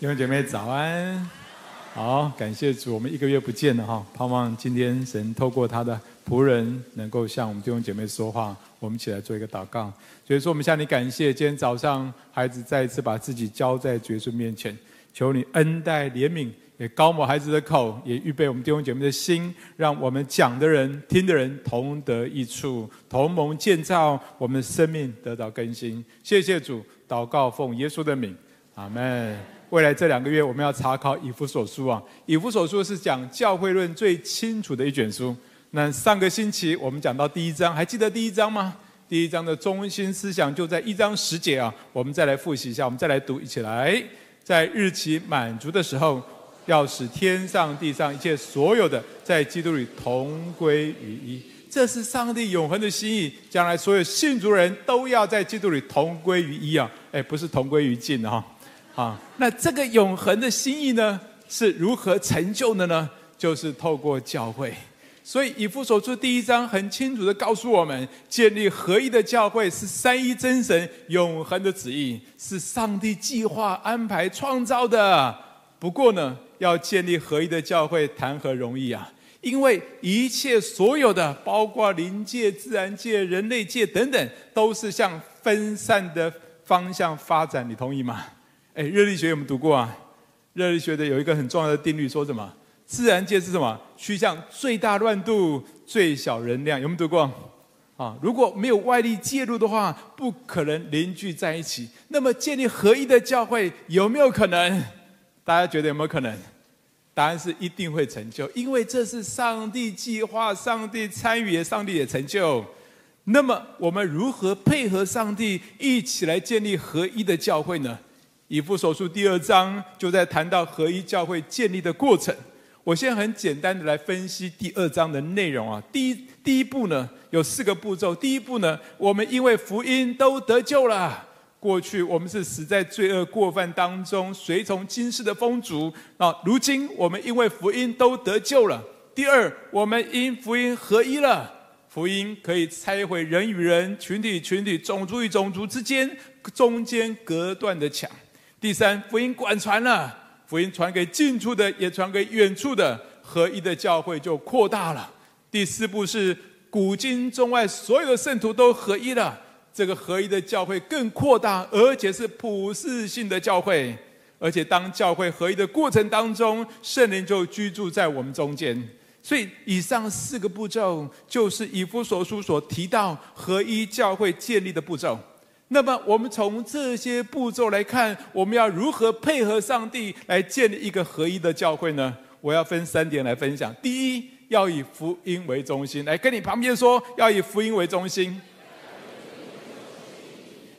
弟兄姐妹早安，好，感谢主，我们一个月不见了哈，盼望今天神透过他的仆人，能够向我们弟兄姐妹说话，我们一起来做一个祷告。所以说，我们向你感谢，今天早上孩子再一次把自己交在主耶稣面前，求你恩待怜悯，也高抹孩子的口，也预备我们弟兄姐妹的心，让我们讲的人、听的人同得益处，同盟建造，我们的生命得到更新。谢谢主，祷告奉耶稣的名，阿门。未来这两个月，我们要查考以弗所书啊。以弗所书是讲教会论最清楚的一卷书。那上个星期我们讲到第一章，还记得第一章吗？第一章的中心思想就在一章十节啊。我们再来复习一下，我们再来读，一起来。在日期满足的时候，要使天上地上一切所有的，在基督里同归于一。这是上帝永恒的心意，将来所有信主人都要在基督里同归于一啊。哎，不是同归于尽啊。啊，那这个永恒的心意呢，是如何成就的呢？就是透过教会。所以以弗所书第一章很清楚的告诉我们，建立合一的教会是三一真神永恒的旨意，是上帝计划安排创造的。不过呢，要建立合一的教会，谈何容易啊！因为一切所有的，包括灵界、自然界、人类界等等，都是向分散的方向发展。你同意吗？哎，热力学有没有读过啊？热力学的有一个很重要的定律，说什么？自然界是什么？趋向最大乱度、最小能量。有没有读过？啊，如果没有外力介入的话，不可能凝聚在一起。那么建立合一的教会有没有可能？大家觉得有没有可能？答案是一定会成就，因为这是上帝计划、上帝参与、上帝也成就。那么我们如何配合上帝一起来建立合一的教会呢？以弗所书第二章就在谈到合一教会建立的过程。我现在很简单的来分析第二章的内容啊。第一，第一步呢有四个步骤。第一步呢，我们因为福音都得救了。过去我们是死在罪恶过犯当中，随从今世的风俗。啊如今我们因为福音都得救了。第二，我们因福音合一了。福音可以拆毁人与人、群体与群体、种族与种族之间中间隔断的墙。第三，福音广传了，福音传给近处的，也传给远处的，合一的教会就扩大了。第四步是古今中外所有的圣徒都合一了，这个合一的教会更扩大，而且是普世性的教会。而且当教会合一的过程当中，圣灵就居住在我们中间。所以以上四个步骤，就是以弗所书所提到合一教会建立的步骤。那么，我们从这些步骤来看，我们要如何配合上帝来建立一个合一的教会呢？我要分三点来分享。第一，要以福音为中心。来，跟你旁边说，要以福音为中心。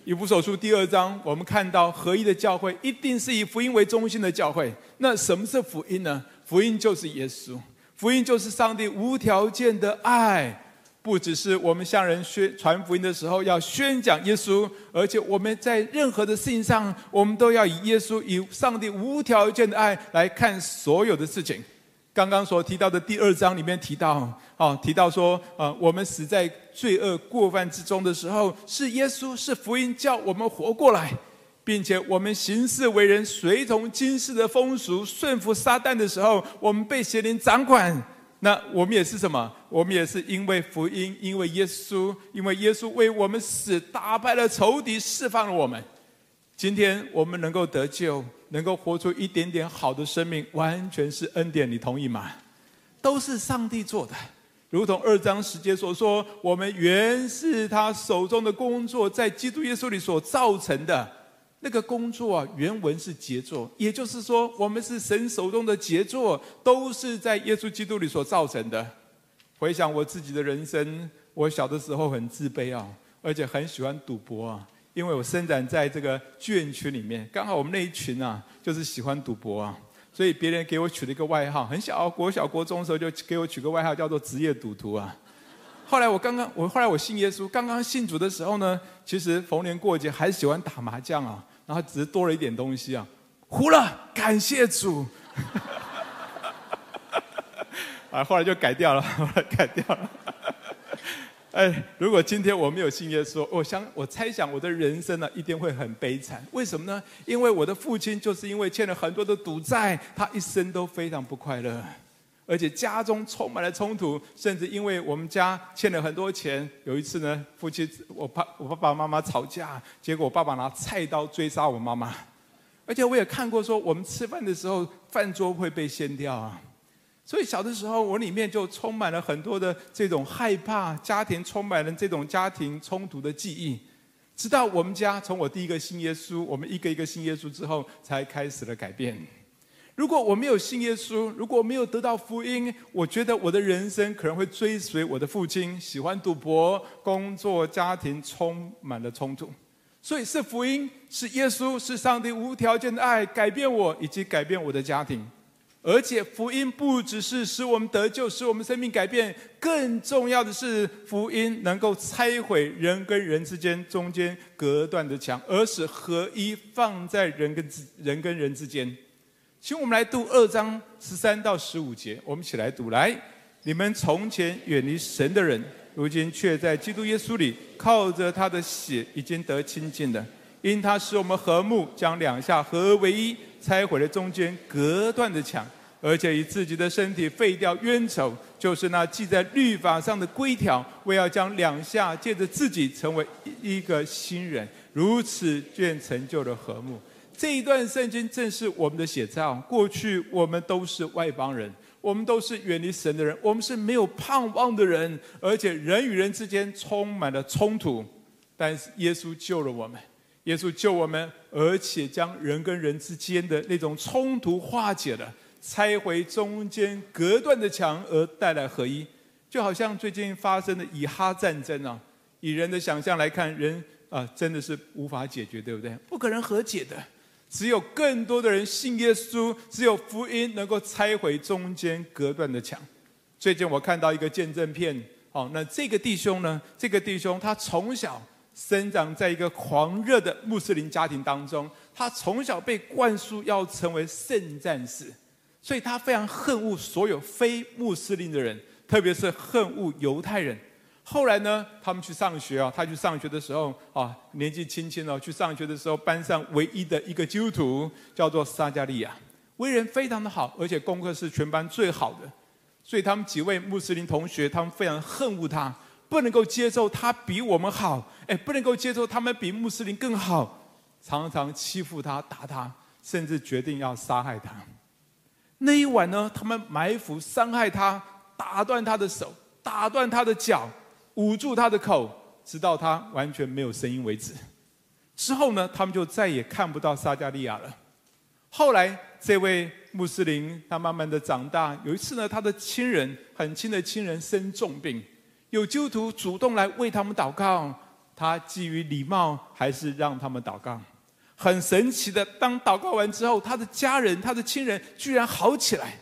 以弗所书第二章，我们看到合一的教会一定是以福音为中心的教会。那什么是福音呢？福音就是耶稣，福音就是上帝无条件的爱。不只是我们向人宣传福音的时候要宣讲耶稣，而且我们在任何的事情上，我们都要以耶稣、以上帝无条件的爱来看所有的事情。刚刚所提到的第二章里面提到，啊，提到说，啊，我们死在罪恶过犯之中的时候，是耶稣，是福音叫我们活过来，并且我们行事为人随从今世的风俗，顺服撒旦的时候，我们被邪灵掌管。那我们也是什么？我们也是因为福音，因为耶稣，因为耶稣为我们死，打败了仇敌，释放了我们。今天我们能够得救，能够活出一点点好的生命，完全是恩典。你同意吗？都是上帝做的，如同二章十节所说：“我们原是他手中的工作，在基督耶稣里所造成的。”那个工作啊，原文是杰作，也就是说，我们是神手中的杰作，都是在耶稣基督里所造成的。回想我自己的人生，我小的时候很自卑啊，而且很喜欢赌博啊，因为我生长在这个眷区里面，刚好我们那一群啊，就是喜欢赌博啊，所以别人给我取了一个外号，很小，国小国中的时候就给我取个外号，叫做职业赌徒啊。后来我刚刚，我后来我信耶稣，刚刚信主的时候呢，其实逢年过节还喜欢打麻将啊。然后只是多了一点东西啊，糊了，感谢主，啊，后来就改掉了，后来改掉了。哎，如果今天我没有信耶稣，我想我猜想我的人生呢一定会很悲惨。为什么呢？因为我的父亲就是因为欠了很多的赌债，他一生都非常不快乐，而且家中充满了冲突，甚至因为我们家欠了很多钱。有一次呢，夫妻我爸我爸爸妈妈吵架，结果我爸爸拿菜刀追杀我妈妈，而且我也看过说我们吃饭的时候饭桌会被掀掉啊。所以小的时候，我里面就充满了很多的这种害怕，家庭充满了这种家庭冲突的记忆。直到我们家从我第一个信耶稣，我们一个一个信耶稣之后，才开始了改变。如果我没有信耶稣，如果没有得到福音，我觉得我的人生可能会追随我的父亲，喜欢赌博，工作家庭充满了冲突。所以是福音，是耶稣，是上帝无条件的爱改变我，以及改变我的家庭。而且福音不只是使我们得救，使我们生命改变，更重要的是福音能够拆毁人跟人之间中间隔断的墙，而使合一放在人跟人跟人之间。请我们来读二章十三到十五节，我们一起来读。来，你们从前远离神的人，如今却在基督耶稣里靠着他的血已经得亲近了，因他使我们和睦，将两下合而为一。拆毁了中间隔断的墙，而且以自己的身体废掉冤仇，就是那记在律法上的规条，为要将两下借着自己成为一个新人，如此便成就了和睦。这一段圣经正是我们的写照。过去我们都是外邦人，我们都是远离神的人，我们是没有盼望的人，而且人与人之间充满了冲突。但是耶稣救了我们。耶稣救我们，而且将人跟人之间的那种冲突化解了，拆回中间隔断的墙，而带来合一。就好像最近发生的以哈战争啊，以人的想象来看，人啊真的是无法解决，对不对？不可能和解的。只有更多的人信耶稣，只有福音能够拆毁中间隔断的墙。最近我看到一个见证片，哦，那这个弟兄呢？这个弟兄他从小。生长在一个狂热的穆斯林家庭当中，他从小被灌输要成为圣战士，所以他非常恨恶所有非穆斯林的人，特别是恨恶犹太人。后来呢，他们去上学啊，他去上学的时候啊，年纪轻轻哦，去上学的时候，班上唯一的一个基督徒叫做撒迦利亚，为人非常的好，而且功课是全班最好的，所以他们几位穆斯林同学，他们非常恨恶他。不能够接受他比我们好，哎，不能够接受他们比穆斯林更好，常常欺负他、打他，甚至决定要杀害他。那一晚呢，他们埋伏伤害他，打断他的手，打断他的脚，捂住他的口，直到他完全没有声音为止。之后呢，他们就再也看不到撒迦利亚了。后来，这位穆斯林他慢慢的长大，有一次呢，他的亲人很亲的亲人生重病。有基督徒主动来为他们祷告，他基于礼貌还是让他们祷告。很神奇的，当祷告完之后，他的家人、他的亲人居然好起来。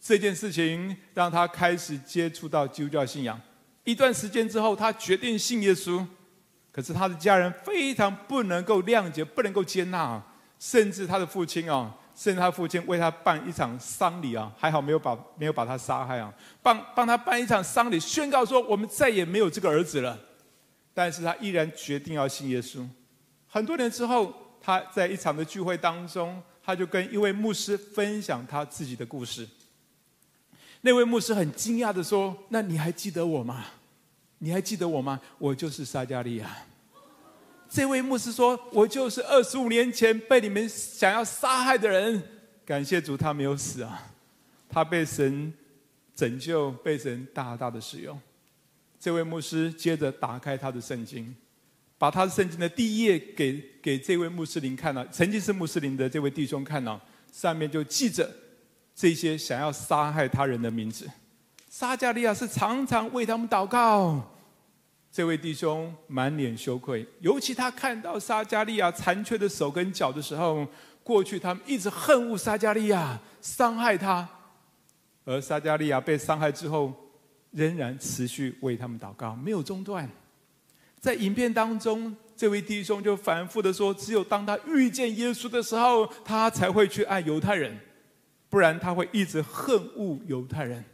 这件事情让他开始接触到基督教信仰。一段时间之后，他决定信耶稣。可是他的家人非常不能够谅解，不能够接纳，甚至他的父亲啊。甚至他父亲为他办一场丧礼啊，还好没有把没有把他杀害啊，帮帮他办一场丧礼，宣告说我们再也没有这个儿子了。但是他依然决定要信耶稣。很多年之后，他在一场的聚会当中，他就跟一位牧师分享他自己的故事。那位牧师很惊讶地说：“那你还记得我吗？你还记得我吗？我就是撒迦利亚。”这位牧师说：“我就是二十五年前被你们想要杀害的人。感谢主，他没有死啊，他被神拯救，被神大大的使用。”这位牧师接着打开他的圣经，把他的圣经的第一页给给这位穆斯林看了，曾经是穆斯林的这位弟兄看了，上面就记着这些想要杀害他人的名字。撒加利亚是常常为他们祷告。这位弟兄满脸羞愧，尤其他看到撒加利亚残缺的手跟脚的时候，过去他们一直恨恶撒加利亚，伤害他，而撒加利亚被伤害之后，仍然持续为他们祷告，没有中断。在影片当中，这位弟兄就反复的说：“只有当他遇见耶稣的时候，他才会去爱犹太人，不然他会一直恨恶犹太人。”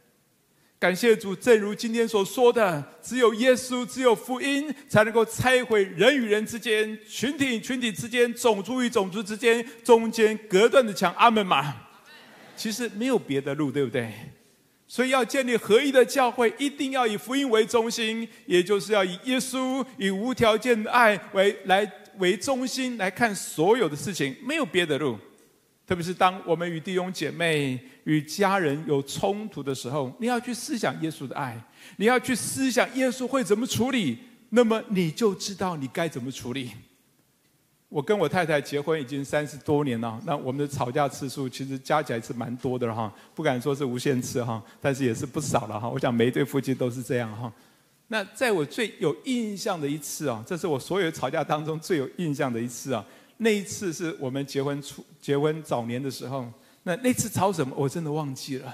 感谢主，正如今天所说的，只有耶稣，只有福音，才能够拆毁人与人之间、群体与群体之间、种族与种族之间中间隔断的墙。阿门嘛？其实没有别的路，对不对？所以要建立合一的教会，一定要以福音为中心，也就是要以耶稣、以无条件的爱为来为中心来看所有的事情，没有别的路。特别是当我们与弟兄姐妹、与家人有冲突的时候，你要去思想耶稣的爱，你要去思想耶稣会怎么处理，那么你就知道你该怎么处理。我跟我太太结婚已经三十多年了，那我们的吵架次数其实加起来是蛮多的了哈，不敢说是无限次哈，但是也是不少了哈。我想每一对夫妻都是这样哈。那在我最有印象的一次啊，这是我所有吵架当中最有印象的一次啊。那一次是我们结婚初结婚早年的时候，那那次吵什么我真的忘记了，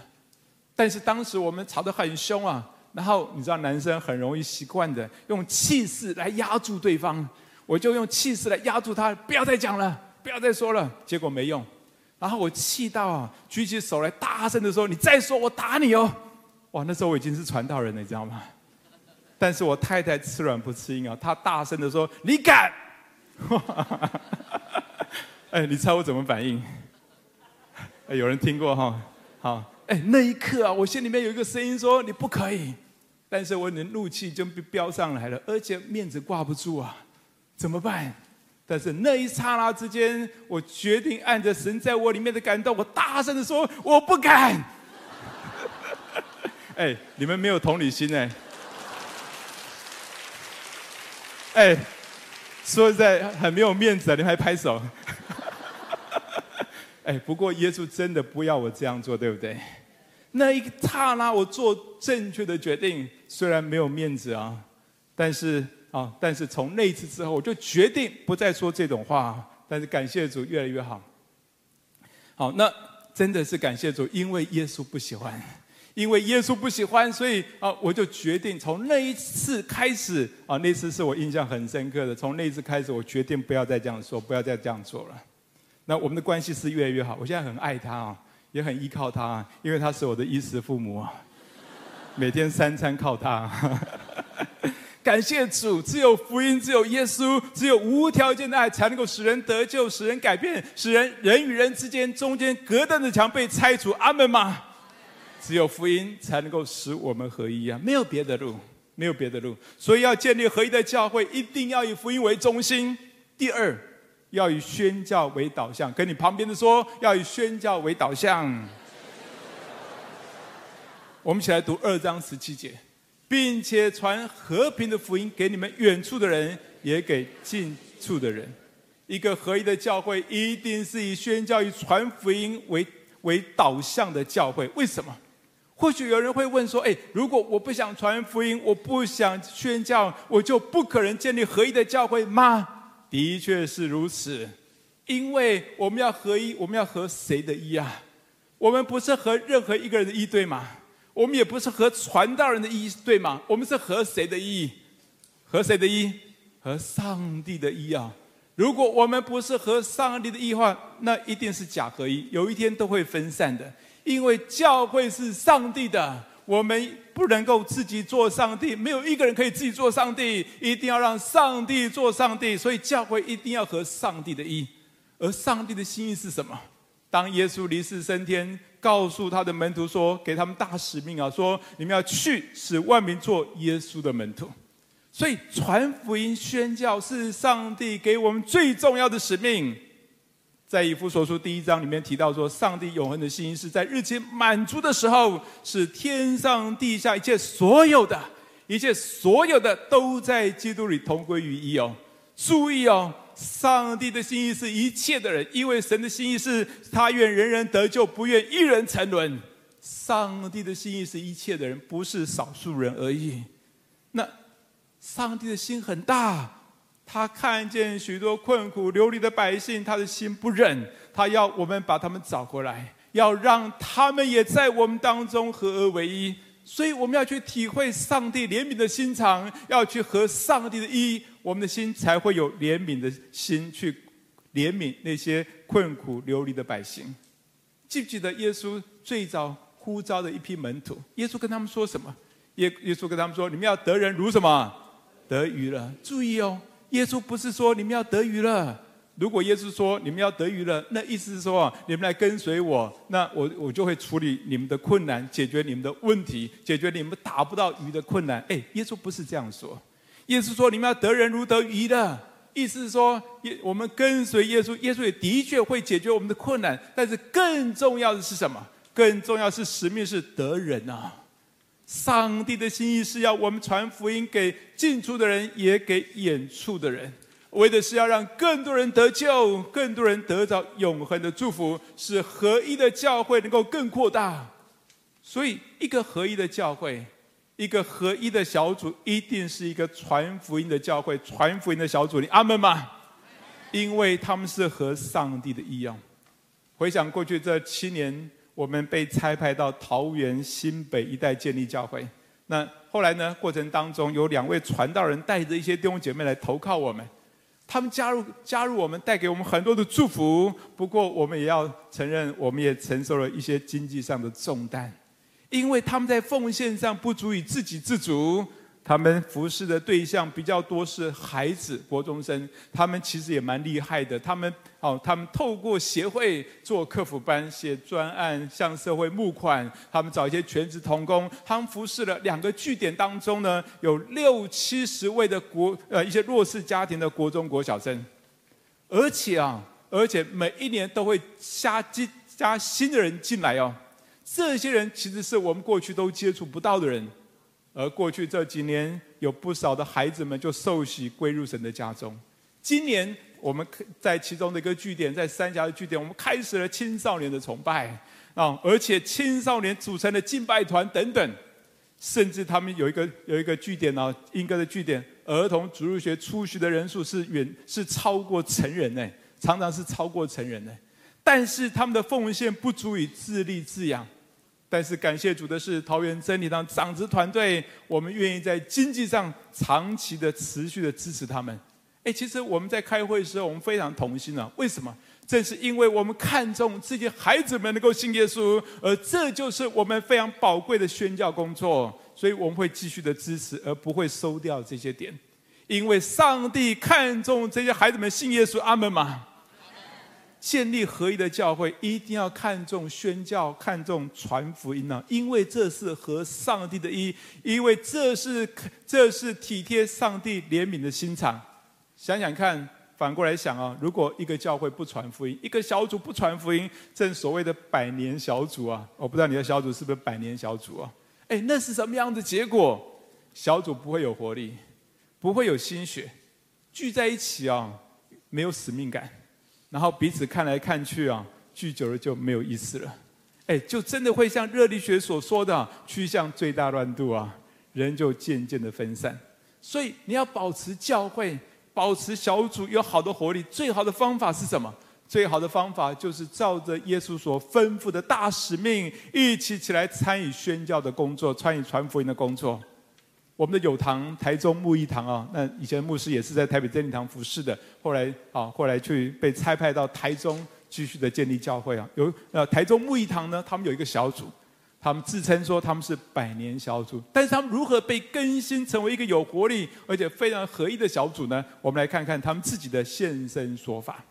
但是当时我们吵得很凶啊，然后你知道男生很容易习惯的用气势来压住对方，我就用气势来压住他，不要再讲了，不要再说了，结果没用，然后我气到啊，举起手来大声的说：“你再说我打你哦！”哇，那时候我已经是传道人了，你知道吗？但是我太太吃软不吃硬啊，她大声的说：“你敢！” 哎，你猜我怎么反应？哎，有人听过哈？好，哎，那一刻啊，我心里面有一个声音说：“你不可以。”但是我的怒气就飙上来了，而且面子挂不住啊，怎么办？但是那一刹那之间，我决定按着神在我里面的感动，我大声的说：“我不敢。”哎，你们没有同理心哎，哎。说实在很没有面子，你还拍手。哎，不过耶稣真的不要我这样做，对不对？那一刹那，我做正确的决定，虽然没有面子啊，但是啊，但是从那一次之后，我就决定不再说这种话。但是感谢主，越来越好。好，那真的是感谢主，因为耶稣不喜欢。因为耶稣不喜欢，所以啊，我就决定从那一次开始啊，那次是我印象很深刻的。从那一次开始，我决定不要再这样说，不要再这样做了。那我们的关系是越来越好，我现在很爱他啊，也很依靠他啊，因为他是我的衣食父母啊，每天三餐靠他。感谢主，只有福音，只有耶稣，只有无条件的爱，才能够使人得救，使人改变，使人人与人之间中间隔断的墙被拆除。阿门吗？只有福音才能够使我们合一啊！没有别的路，没有别的路。所以要建立合一的教会，一定要以福音为中心。第二，要以宣教为导向。跟你旁边的说，要以宣教为导向。我们一起来读二章十七节，并且传和平的福音给你们远处的人，也给近处的人。一个合一的教会，一定是以宣教与传福音为为导向的教会。为什么？或许有人会问说：“哎，如果我不想传福音，我不想宣教，我就不可能建立合一的教会吗？”的确是如此，因为我们要合一，我们要合谁的一啊？我们不是合任何一个人的一，对吗？我们也不是合传道人的一，对吗？我们是合谁的一？和谁的一？和上帝的一啊！如果我们不是和上帝的一话，那一定是假合一，有一天都会分散的。因为教会是上帝的，我们不能够自己做上帝，没有一个人可以自己做上帝，一定要让上帝做上帝。所以教会一定要合上帝的意，而上帝的心意是什么？当耶稣离世升天，告诉他的门徒说，给他们大使命啊，说你们要去，使万民做耶稣的门徒。所以传福音宣教是上帝给我们最重要的使命。在以弗所书第一章里面提到说，上帝永恒的心意是在日期满足的时候，是天上地下一切所有的，一切所有的都在基督里同归于一哦。注意哦，上帝的心意是一切的人，因为神的心意是他愿人人得救，不愿一人沉沦。上帝的心意是一切的人，不是少数人而已。那上帝的心很大。他看见许多困苦流离的百姓，他的心不忍，他要我们把他们找回来，要让他们也在我们当中合而为一。所以我们要去体会上帝怜悯的心肠，要去合上帝的一，我们的心才会有怜悯的心去怜悯那些困苦流离的百姓。记不记得耶稣最早呼召的一批门徒。耶稣跟他们说什么？耶耶稣跟他们说：“你们要得人如什么？得鱼了。”注意哦，耶稣不是说你们要得鱼了。如果耶稣说你们要得鱼了，那意思是说你们来跟随我，那我我就会处理你们的困难，解决你们的问题，解决你们打不到鱼的困难。哎，耶稣不是这样说。耶稣说你们要得人如得鱼的，意思是说，耶我们跟随耶稣，耶稣也的确会解决我们的困难。但是更重要的是什么？更重要是使命是得人啊！上帝的心意是要我们传福音给近处的人，也给远处的人，为的是要让更多人得救，更多人得到永恒的祝福，使合一的教会能够更扩大。所以，一个合一的教会，一个合一的小组，一定是一个传福音的教会，传福音的小组。你阿门吗？因为他们是合上帝的意样。回想过去这七年。我们被差派到桃园新北一带建立教会。那后来呢？过程当中有两位传道人带着一些弟兄姐妹来投靠我们，他们加入加入我们，带给我们很多的祝福。不过我们也要承认，我们也承受了一些经济上的重担，因为他们在奉献上不足以自给自足。他们服侍的对象比较多是孩子、国中生，他们其实也蛮厉害的。他们哦，他们透过协会做客服班、写专案、向社会募款，他们找一些全职童工。他们服侍了两个据点当中呢，有六七十位的国呃一些弱势家庭的国中国小生，而且啊，而且每一年都会加进加新的人进来哦。这些人其实是我们过去都接触不到的人。而过去这几年，有不少的孩子们就受洗归入神的家中。今年我们在其中的一个据点，在三峡的据点，我们开始了青少年的崇拜啊，而且青少年组成的敬拜团等等，甚至他们有一个有一个据点呢，莺歌的据点，儿童主入学出席的人数是远是超过成人呢，常常是超过成人呢。但是他们的奉献不足以自立自养。但是感谢主的是，桃园真理堂长子团队，我们愿意在经济上长期的、持续的支持他们。哎，其实我们在开会的时候，我们非常同心啊。为什么？正是因为我们看重这些孩子们能够信耶稣，而这就是我们非常宝贵的宣教工作，所以我们会继续的支持，而不会收掉这些点，因为上帝看重这些孩子们信耶稣。阿门吗？建立合一的教会，一定要看重宣教，看重传福音啊！因为这是合上帝的意，因为这是这是体贴上帝怜悯的心肠。想想看，反过来想啊，如果一个教会不传福音，一个小组不传福音，正所谓的百年小组啊，我不知道你的小组是不是百年小组啊？哎，那是什么样的结果？小组不会有活力，不会有心血，聚在一起啊，没有使命感。然后彼此看来看去啊，聚久了就没有意思了，哎，就真的会像热力学所说的，趋向最大乱度啊，人就渐渐的分散。所以你要保持教会，保持小组有好的活力，最好的方法是什么？最好的方法就是照着耶稣所吩咐的大使命，一起起来参与宣教的工作，参与传福音的工作。我们的友堂台中牧益堂啊，那以前牧师也是在台北真理堂服侍的，后来啊，后来去被差派到台中继续的建立教会啊。有呃台中牧益堂呢，他们有一个小组，他们自称说他们是百年小组，但是他们如何被更新成为一个有活力而且非常合一的小组呢？我们来看看他们自己的现身说法。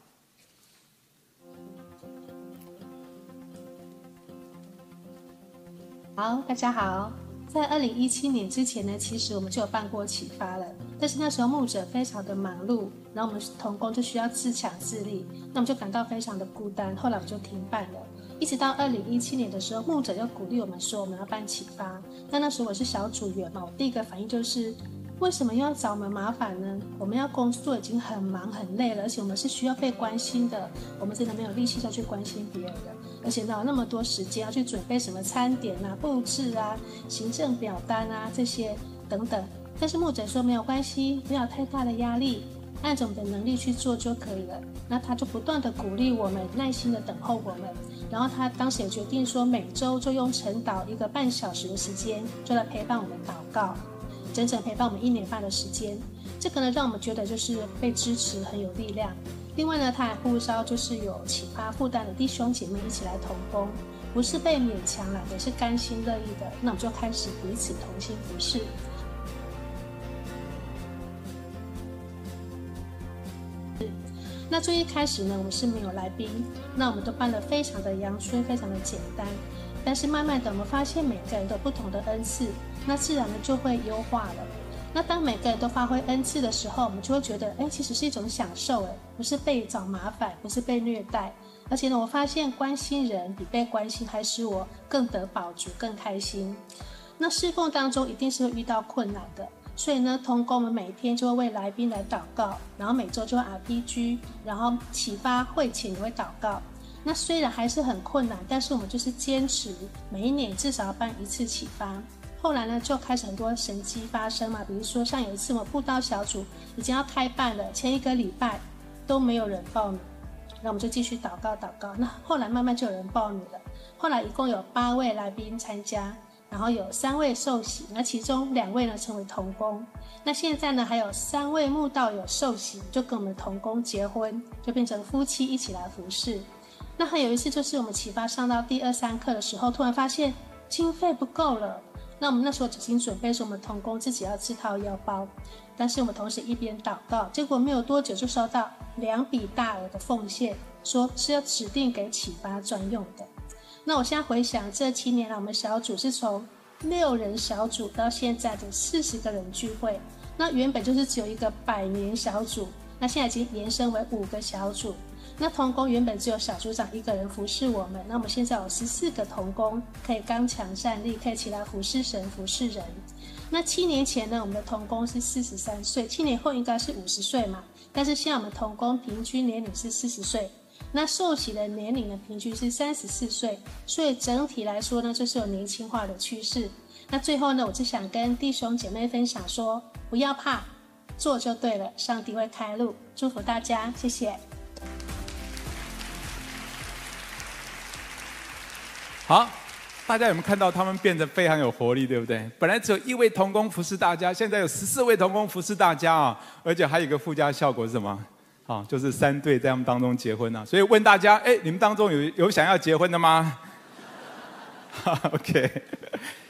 好，大家好。在二零一七年之前呢，其实我们就有办过启发了，但是那时候牧者非常的忙碌，然后我们同工就需要自强自立，那我们就感到非常的孤单，后来我们就停办了。一直到二零一七年的时候，牧者又鼓励我们说我们要办启发，但那时候我是小组员嘛，我第一个反应就是，为什么要找我们麻烦呢？我们要工作已经很忙很累了，而且我们是需要被关心的，我们真的没有力气再去关心别人的。而且哪有那么多时间要去准备什么餐点啊、布置啊、行政表单啊这些等等。但是牧者说没有关系，不要太大的压力，按着我们的能力去做就可以了。那他就不断的鼓励我们，耐心的等候我们。然后他当时也决定说，每周就用晨祷一个半小时的时间，就来陪伴我们祷告，整整陪伴我们一年半的时间。这个呢让我们觉得就是被支持，很有力量。另外呢，他还呼召就是有启发负担的弟兄姐妹一起来同工，不是被勉强来的，是甘心乐意的。那我们就开始彼此同心服侍。那最一开始呢，我们是没有来宾，那我们都办得非常的阳春，非常的简单。但是慢慢的，我们发现每个人都不同的恩赐，那自然的就会优化了。那当每个人都发挥恩赐的时候，我们就会觉得，哎，其实是一种享受，哎，不是被找麻烦，不是被虐待。而且呢，我发现关心人比被关心还使我更得饱足、更开心。那侍奉当中一定是会遇到困难的，所以呢，同工们每天就会为来宾来祷告，然后每周就会 RPG，然后启发会前也会祷告。那虽然还是很困难，但是我们就是坚持每一年至少要办一次启发。后来呢，就开始很多神迹发生嘛，比如说像有一次我们布道小组已经要开办了，前一个礼拜都没有人报名，那我们就继续祷告祷告。那后来慢慢就有人报名了，后来一共有八位来宾参加，然后有三位受洗，那其中两位呢成为同工。那现在呢还有三位慕道友受洗，就跟我们同工结婚，就变成夫妻一起来服侍。那还有一次，就是我们启发上到第二三课的时候，突然发现经费不够了。那我们那时候已经准备说，我们同工自己要自掏腰包。但是我们同时一边祷告，结果没有多久就收到两笔大额的奉献，说是要指定给启发专用的。那我现在回想这七年来，我们小组是从六人小组到现在的四十个人聚会。那原本就是只有一个百年小组，那现在已经延伸为五个小组。那童工原本只有小组长一个人服侍我们，那我们现在有十四个童工可以刚强站立，可以起来服侍神、服侍人。那七年前呢，我们的童工是四十三岁，七年后应该是五十岁嘛。但是现在我们童工平均年龄是四十岁，那受洗的年龄呢，平均是三十四岁，所以整体来说呢，就是有年轻化的趋势。那最后呢，我就想跟弟兄姐妹分享说，不要怕，做就对了，上帝会开路。祝福大家，谢谢。好，大家有没有看到他们变得非常有活力，对不对？本来只有一位同工服侍大家，现在有十四位同工服侍大家啊！而且还有一个附加效果是什么？啊，就是三对在他们当中结婚了。所以问大家，哎，你们当中有有想要结婚的吗？OK，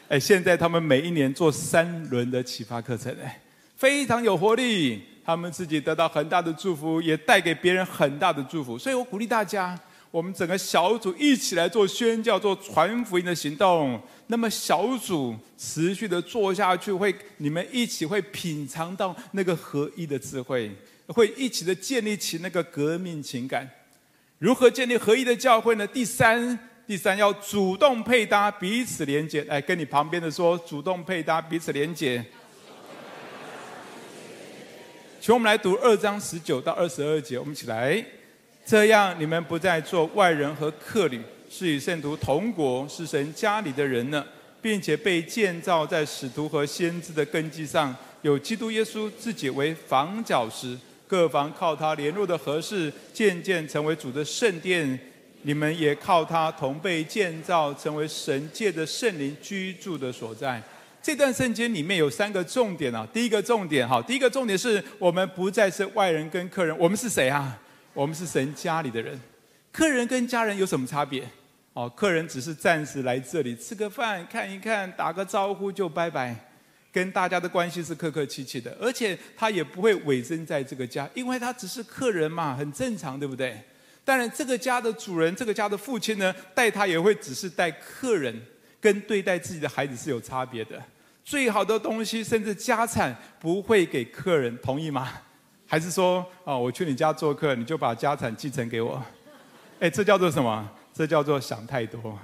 哎，现在他们每一年做三轮的启发课程，哎，非常有活力。他们自己得到很大的祝福，也带给别人很大的祝福。所以我鼓励大家。我们整个小组一起来做宣教、做传福音的行动。那么小组持续的做下去，会你们一起会品尝到那个合一的智慧，会一起的建立起那个革命情感。如何建立合一的教会呢？第三，第三要主动配搭，彼此连接。来，跟你旁边的说，主动配搭，彼此连接。请我们来读二章十九到二十二节，我们一起来。这样，你们不再做外人和客旅，是与圣徒同国，是神家里的人了，并且被建造在使徒和先知的根基上，有基督耶稣自己为房角石，各房靠他联络的合适，渐渐成为主的圣殿。你们也靠他同被建造，成为神界的圣灵居住的所在。这段圣经里面有三个重点啊，第一个重点，哈，第一个重点是我们不再是外人跟客人，我们是谁啊？我们是神家里的人，客人跟家人有什么差别？哦，客人只是暂时来这里吃个饭、看一看、打个招呼就拜拜，跟大家的关系是客客气气的，而且他也不会委身在这个家，因为他只是客人嘛，很正常，对不对？当然，这个家的主人、这个家的父亲呢，待他也会只是待客人，跟对待自己的孩子是有差别的。最好的东西，甚至家产，不会给客人，同意吗？还是说啊，我去你家做客，你就把家产继承给我？哎，这叫做什么？这叫做想太多。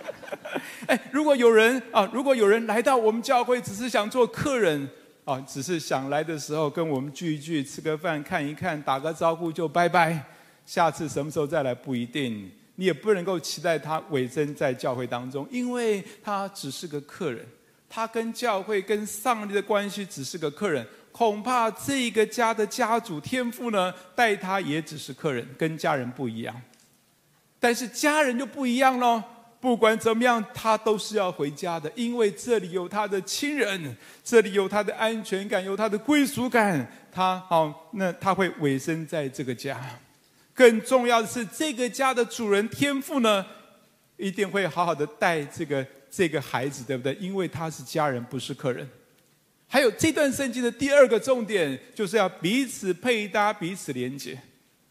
哎，如果有人啊，如果有人来到我们教会，只是想做客人啊，只是想来的时候跟我们聚一聚，吃个饭，看一看，打个招呼就拜拜。下次什么时候再来不一定，你也不能够期待他委身在教会当中，因为他只是个客人，他跟教会、跟上帝的关系只是个客人。恐怕这个家的家主天父呢，待他也只是客人，跟家人不一样。但是家人就不一样喽，不管怎么样，他都是要回家的，因为这里有他的亲人，这里有他的安全感，有他的归属感。他好，那他会委身在这个家。更重要的是，这个家的主人天父呢，一定会好好的带这个这个孩子，对不对？因为他是家人，不是客人。还有这段圣经的第二个重点，就是要彼此配搭，彼此连接。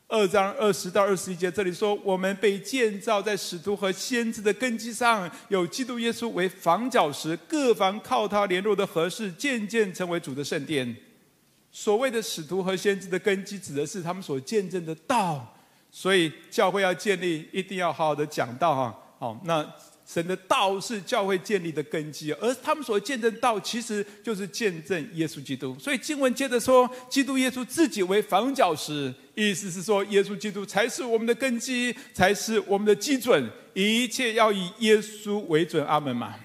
二章二十到二十一节，这里说，我们被建造在使徒和先知的根基上，有基督耶稣为房角石，各房靠他联络的合适，渐渐成为主的圣殿。所谓的使徒和先知的根基，指的是他们所见证的道。所以教会要建立，一定要好好的讲道哈。好，那。神的道是教会建立的根基，而他们所见证道，其实就是见证耶稣基督。所以经文接着说，基督耶稣自己为房角石，意思是说，耶稣基督才是我们的根基，才是我们的基准，一切要以耶稣为准。阿门嘛。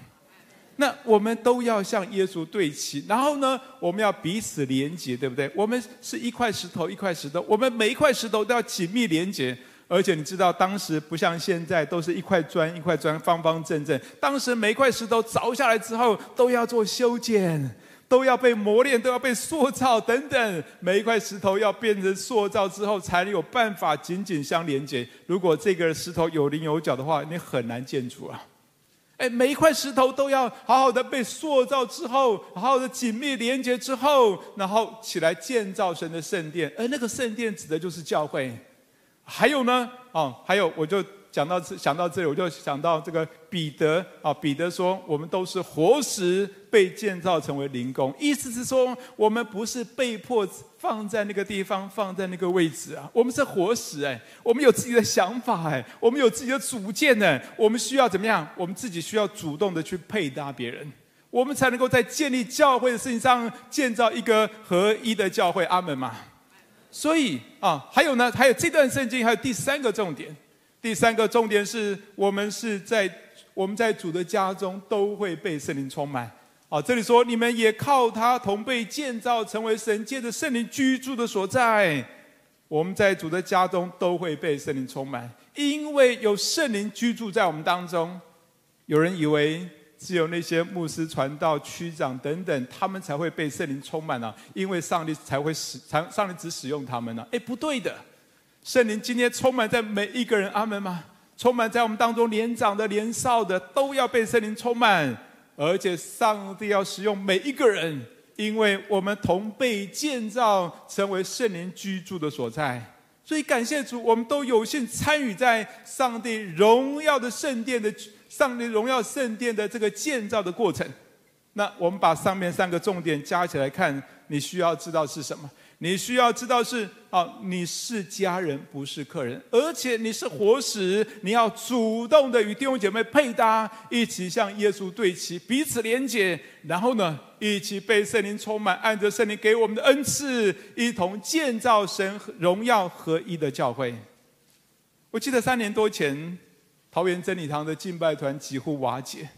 那我们都要向耶稣对齐，然后呢，我们要彼此连结，对不对？我们是一块石头，一块石头，我们每一块石头都要紧密连结。而且你知道，当时不像现在，都是一块砖一块砖方方正正。当时每一块石头凿下来之后，都要做修剪，都要被磨练，都要被塑造等等。每一块石头要变成塑造之后，才能有办法紧紧相连接。如果这个石头有棱有角的话，你很难建筑啊。哎，每一块石头都要好好的被塑造之后，好好的紧密连接之后，然后起来建造神的圣殿。而那个圣殿指的就是教会。还有呢，哦，还有，我就讲到这，想到这里，我就想到这个彼得啊，彼得说，我们都是活石被建造成为灵宫，意思是说，我们不是被迫放在那个地方，放在那个位置啊，我们是活石哎，我们有自己的想法哎，我们有自己的主见呢，我们需要怎么样？我们自己需要主动的去配搭别人，我们才能够在建立教会的事情上建造一个合一的教会。阿门嘛。所以啊，还有呢，还有这段圣经，还有第三个重点。第三个重点是我们是在我们在主的家中都会被圣灵充满。啊，这里说你们也靠他同被建造，成为神借着圣灵居住的所在。我们在主的家中都会被圣灵充满，因为有圣灵居住在我们当中。有人以为。只有那些牧师、传道、区长等等，他们才会被圣灵充满啊，因为上帝才会使，才上帝只使用他们呢、啊。哎，不对的，圣灵今天充满在每一个人，阿门吗？充满在我们当中，年长的、年少的，都要被圣灵充满，而且上帝要使用每一个人，因为我们同被建造成为圣灵居住的所在。所以感谢主，我们都有幸参与在上帝荣耀的圣殿的。上帝荣耀圣殿的这个建造的过程，那我们把上面三个重点加起来看，你需要知道是什么？你需要知道是啊，你是家人，不是客人，而且你是活石，你要主动的与弟兄姐妹配搭，一起向耶稣对齐，彼此连接，然后呢，一起被圣灵充满，按着圣灵给我们的恩赐，一同建造神荣耀合一的教会。我记得三年多前。桃园真理堂的敬拜团几乎瓦解，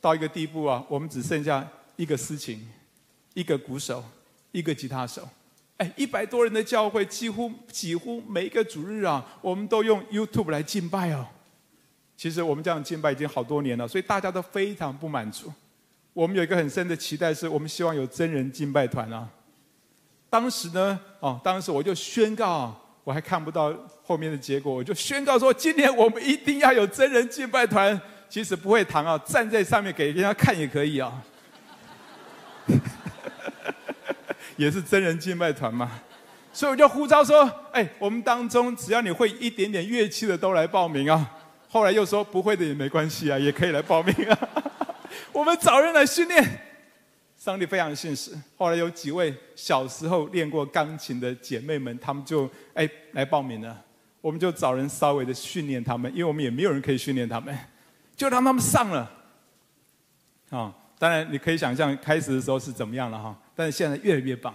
到一个地步啊，我们只剩下一个司琴，一个鼓手，一个吉他手。哎，一百多人的教会，几乎几乎每一个主日啊，我们都用 YouTube 来敬拜哦。其实我们这样敬拜已经好多年了，所以大家都非常不满足。我们有一个很深的期待，是我们希望有真人敬拜团啊。当时呢，哦，当时我就宣告。我还看不到后面的结果，我就宣告说：今年我们一定要有真人敬拜团。其实不会弹啊，站在上面给人家看也可以啊。也是真人敬拜团嘛，所以我就呼召说：哎，我们当中只要你会一点点乐器的都来报名啊。后来又说不会的也没关系啊，也可以来报名啊。我们找人来训练。上帝非常信实。后来有几位小时候练过钢琴的姐妹们，她们就哎来报名了。我们就找人稍微的训练她们，因为我们也没有人可以训练她们，就让她们上了。啊，当然你可以想象开始的时候是怎么样了哈，但是现在越来越棒。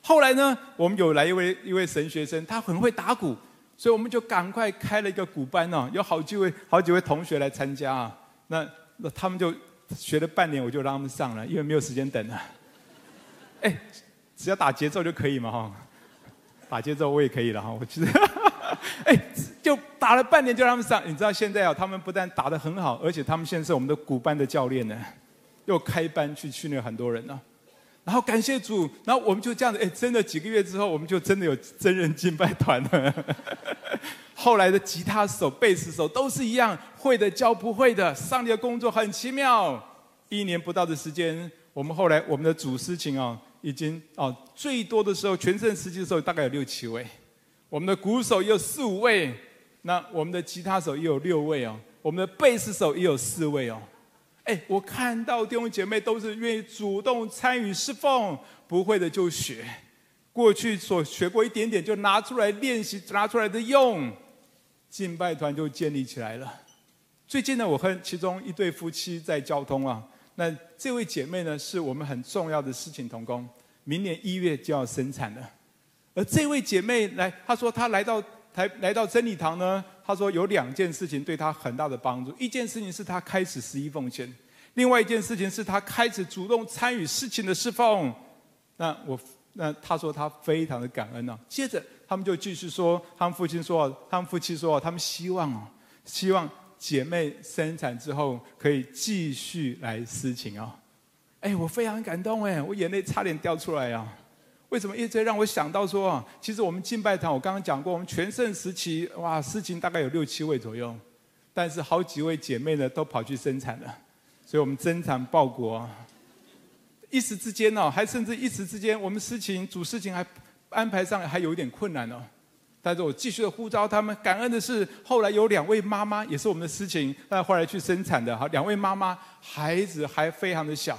后来呢，我们有来一位一位神学生，他很会打鼓，所以我们就赶快开了一个鼓班呢，有好几位好几位同学来参加啊。那那他们就。学了半年，我就让他们上了，因为没有时间等了。哎，只要打节奏就可以嘛哈，打节奏我也可以了哈。我其实，哎，就打了半年就让他们上。你知道现在啊，他们不但打得很好，而且他们现在是我们的古班的教练呢，又开班去训练很多人呢。然后感谢主，然后我们就这样子，哎，真的几个月之后，我们就真的有真人敬拜团了。后来的吉他手、贝斯手都是一样，会的教不会的。上帝的工作很奇妙，一年不到的时间，我们后来我们的主事情啊，已经哦最多的时候，全盛时期的时候大概有六七位，我们的鼓手也有四五位，那我们的吉他手也有六位哦，我们的贝斯手也有四位哦。哎，我看到弟兄姐妹都是愿意主动参与侍奉，不会的就学，过去所学过一点点就拿出来练习，拿出来的用，敬拜团就建立起来了。最近呢，我和其中一对夫妻在交通啊，那这位姐妹呢是我们很重要的事情同工，明年一月就要生产了，而这位姐妹来，她说她来到台来到真理堂呢。他说有两件事情对他很大的帮助，一件事情是他开始十一奉献，另外一件事情是他开始主动参与事情的侍奉。那我那他说他非常的感恩呢、接着他们就继续说，他们父亲说，他们夫妻说，他们希望哦，希望姐妹生产之后可以继续来司琴啊。哎，我非常感动哎，我眼泪差点掉出来啊。为什么一直让我想到说啊？其实我们敬拜堂，我刚刚讲过，我们全盛时期哇，司琴大概有六七位左右，但是好几位姐妹呢都跑去生产了，所以我们增产报国。一时之间呢，还甚至一时之间，我们司琴主司琴还安排上还有一点困难哦。但是我继续的呼召他们，感恩的是后来有两位妈妈也是我们的司琴，但后来去生产的哈，两位妈妈孩子还非常的小。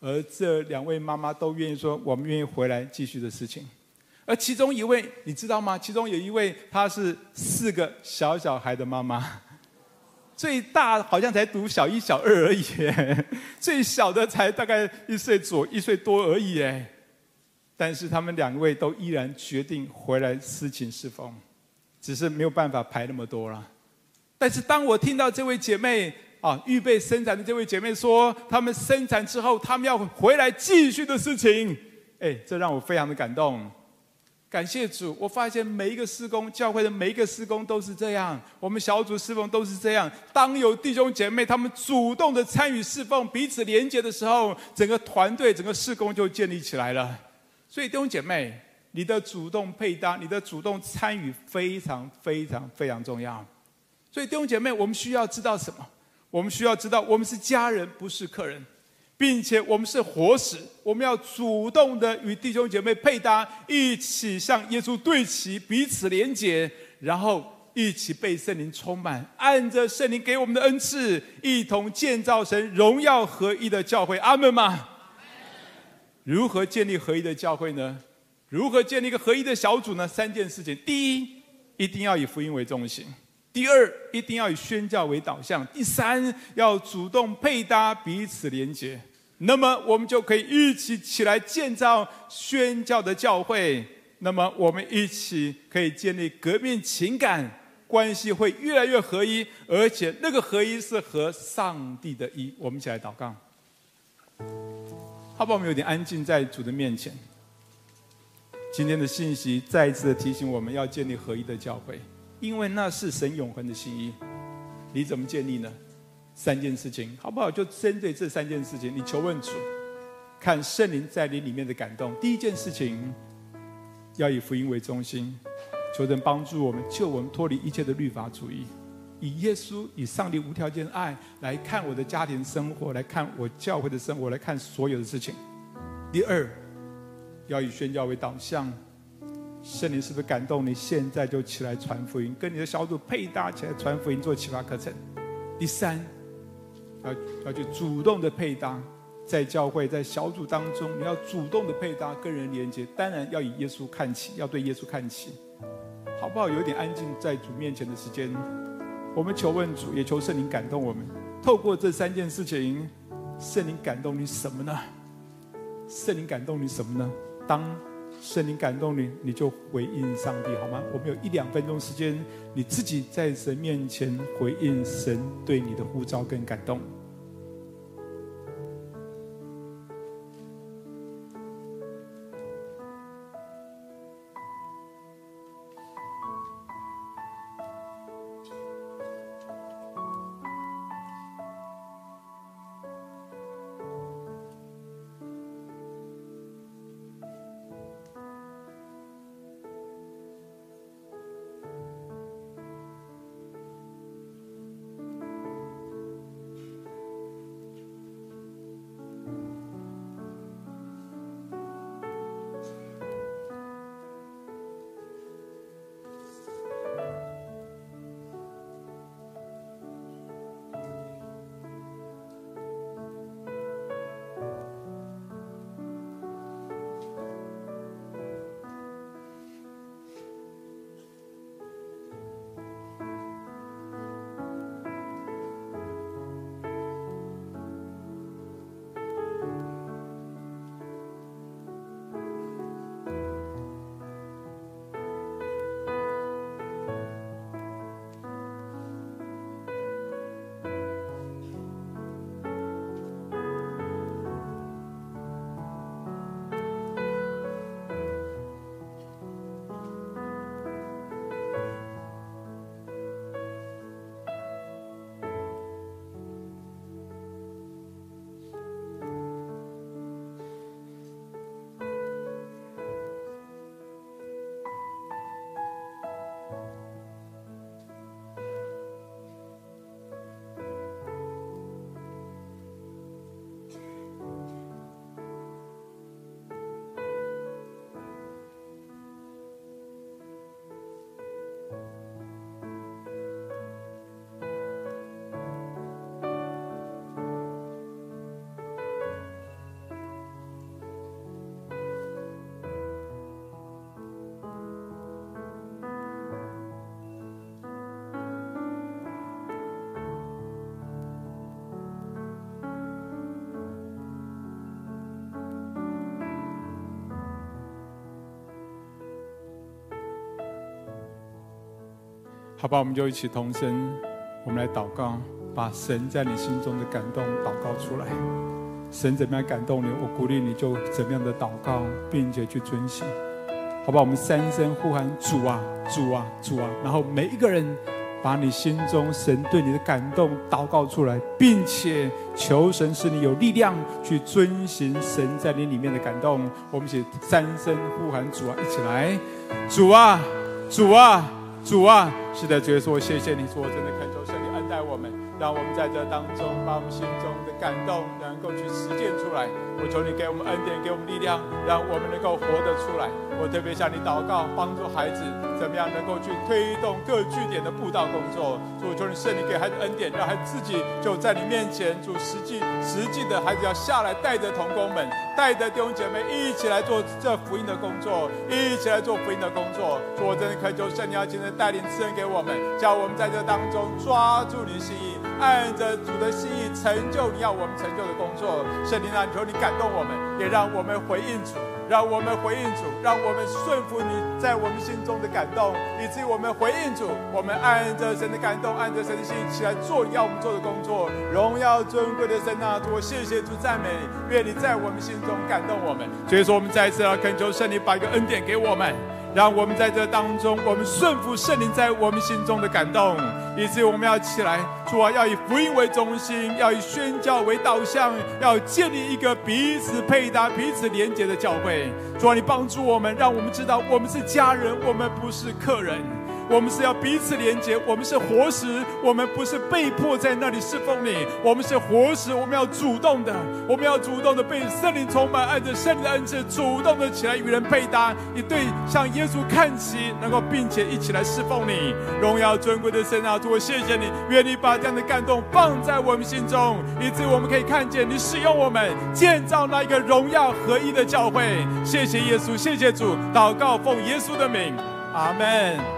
而这两位妈妈都愿意说，我们愿意回来继续的事情。而其中一位，你知道吗？其中有一位，她是四个小小孩的妈妈，最大好像才读小一、小二而已，最小的才大概一岁左一岁多而已。哎，但是他们两位都依然决定回来私情侍奉，只是没有办法排那么多了。但是当我听到这位姐妹，啊，预备生产的这位姐妹说，他们生产之后，他们要回来继续的事情。哎，这让我非常的感动。感谢主，我发现每一个施工，教会的每一个施工都是这样，我们小组侍奉都是这样。当有弟兄姐妹他们主动的参与侍奉，彼此连接的时候，整个团队、整个施工就建立起来了。所以弟兄姐妹，你的主动配搭，你的主动参与，非常非常非常重要。所以弟兄姐妹，我们需要知道什么？我们需要知道，我们是家人，不是客人，并且我们是活石。我们要主动的与弟兄姐妹配搭，一起向耶稣对齐，彼此连结，然后一起被圣灵充满，按着圣灵给我们的恩赐，一同建造神荣耀合一的教会。阿门吗？如何建立合一的教会呢？如何建立一个合一的小组呢？三件事情：第一，一定要以福音为中心。第二，一定要以宣教为导向；第三，要主动配搭，彼此连接。那么，我们就可以一起起来建造宣教的教会。那么，我们一起可以建立革命情感关系，会越来越合一，而且那个合一是和上帝的一。我们一起来祷告。好不好？我们有点安静在主的面前。今天的信息再一次的提醒我们要建立合一的教会。因为那是神永恒的心意，你怎么建立呢？三件事情，好不好？就针对这三件事情，你求问主，看圣灵在你里面的感动。第一件事情，要以福音为中心，求神帮助我们，救我们脱离一切的律法主义，以耶稣、以上帝无条件的爱来看我的家庭生活，来看我教会的生活，来看所有的事情。第二，要以宣教为导向。圣灵是不是感动你？现在就起来传福音，跟你的小组配搭起来传福音，做启发课程。第三，要要去主动的配搭，在教会、在小组当中，你要主动的配搭，跟人连接。当然要以耶稣看齐，要对耶稣看齐，好不好？有点安静在主面前的时间，我们求问主，也求圣灵感动我们。透过这三件事情，圣灵感动你什么呢？圣灵感动你什么呢？当。圣灵感动你，你就回应上帝，好吗？我们有一两分钟时间，你自己在神面前回应神对你的呼召跟感动。好吧，我们就一起同声，我们来祷告，把神在你心中的感动祷告出来。神怎么样感动你，我鼓励你就怎么样的祷告，并且去遵行。好吧，我们三声呼喊主啊，主啊，主啊，然后每一个人把你心中神对你的感动祷告出来，并且求神使你有力量去遵行神在你里面的感动。我们一起三声呼喊主啊，一起来，主啊，主啊。主啊，是的，主耶稣，谢谢你，主，我真的恳求圣灵恩待我们，让我们在这当中把我们心中的感动能够去实践出来。我求你给我们恩典，给我们力量，让我们能够活得出来。我特别向你祷告，帮助孩子怎么样能够去推动各据点的布道工作。主，求你圣灵给孩子恩典，让孩子自己就在你面前。主，实际实际的孩子要下来，带着同工们，带着弟兄姐妹一起来做这福音的工作，一起来做福音的工作。主，我真的恳求圣灵要今天带领赐恩给我们，叫我们在这当中抓住你心意，按着主的心意成就你要我们成就的工作。圣灵啊，求你感动我们，也让我们回应主。让我们回应主，让我们顺服你在我们心中的感动，以及我们回应主，我们按着神的感动，按着神的心起来做要我们做的工作。荣耀尊贵的神啊，主谢谢主赞美你，愿你在我们心中感动我们。所以说，我们再一次要恳求圣灵把一个恩典给我们。让我们在这当中，我们顺服圣灵在我们心中的感动，以至于我们要起来，主啊，要以福音为中心，要以宣教为导向，要建立一个彼此配搭、彼此连结的教会。主啊，你帮助我们，让我们知道我们是家人，我们不是客人。我们是要彼此连接，我们是活石，我们不是被迫在那里侍奉你，我们是活石，我们要主动的，我们要主动的被圣灵充满，按着圣灵的恩赐，主动的起来与人配搭，以对向耶稣看齐，能够并且一起来侍奉你，荣耀尊贵的神啊，主，我谢谢你，愿你把这样的感动放在我们心中，以致我们可以看见你使用我们建造那一个荣耀合一的教会。谢谢耶稣，谢谢主，祷告奉耶稣的名，阿门。